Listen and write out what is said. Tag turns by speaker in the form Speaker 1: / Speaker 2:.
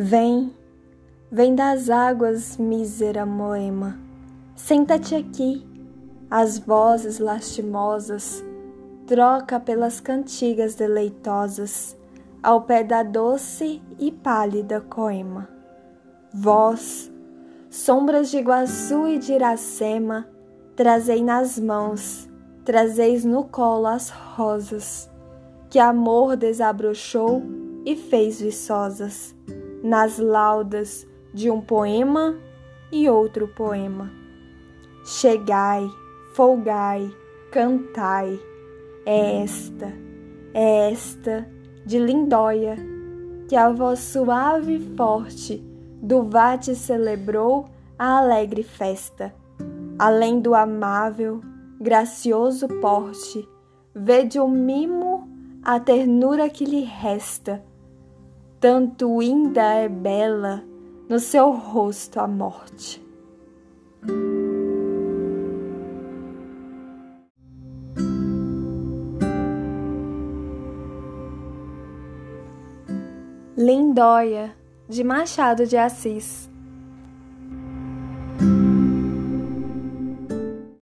Speaker 1: Vem, vem das águas, mísera moema, senta-te aqui, as vozes lastimosas. Troca pelas cantigas deleitosas ao pé da doce e pálida coema. Vós, sombras de Iguaçu e de Iracema, trazei nas mãos, trazeis no colo as rosas, que amor desabrochou e fez viçosas, nas laudas de um poema e outro poema. Chegai, folgai, cantai, é esta, é esta de Lindóia, que a voz suave e forte do vate celebrou a alegre festa. Além do amável, gracioso porte, vede o mimo a ternura que lhe resta. Tanto ainda é bela no seu rosto a morte. Lindóia, de Machado de Assis.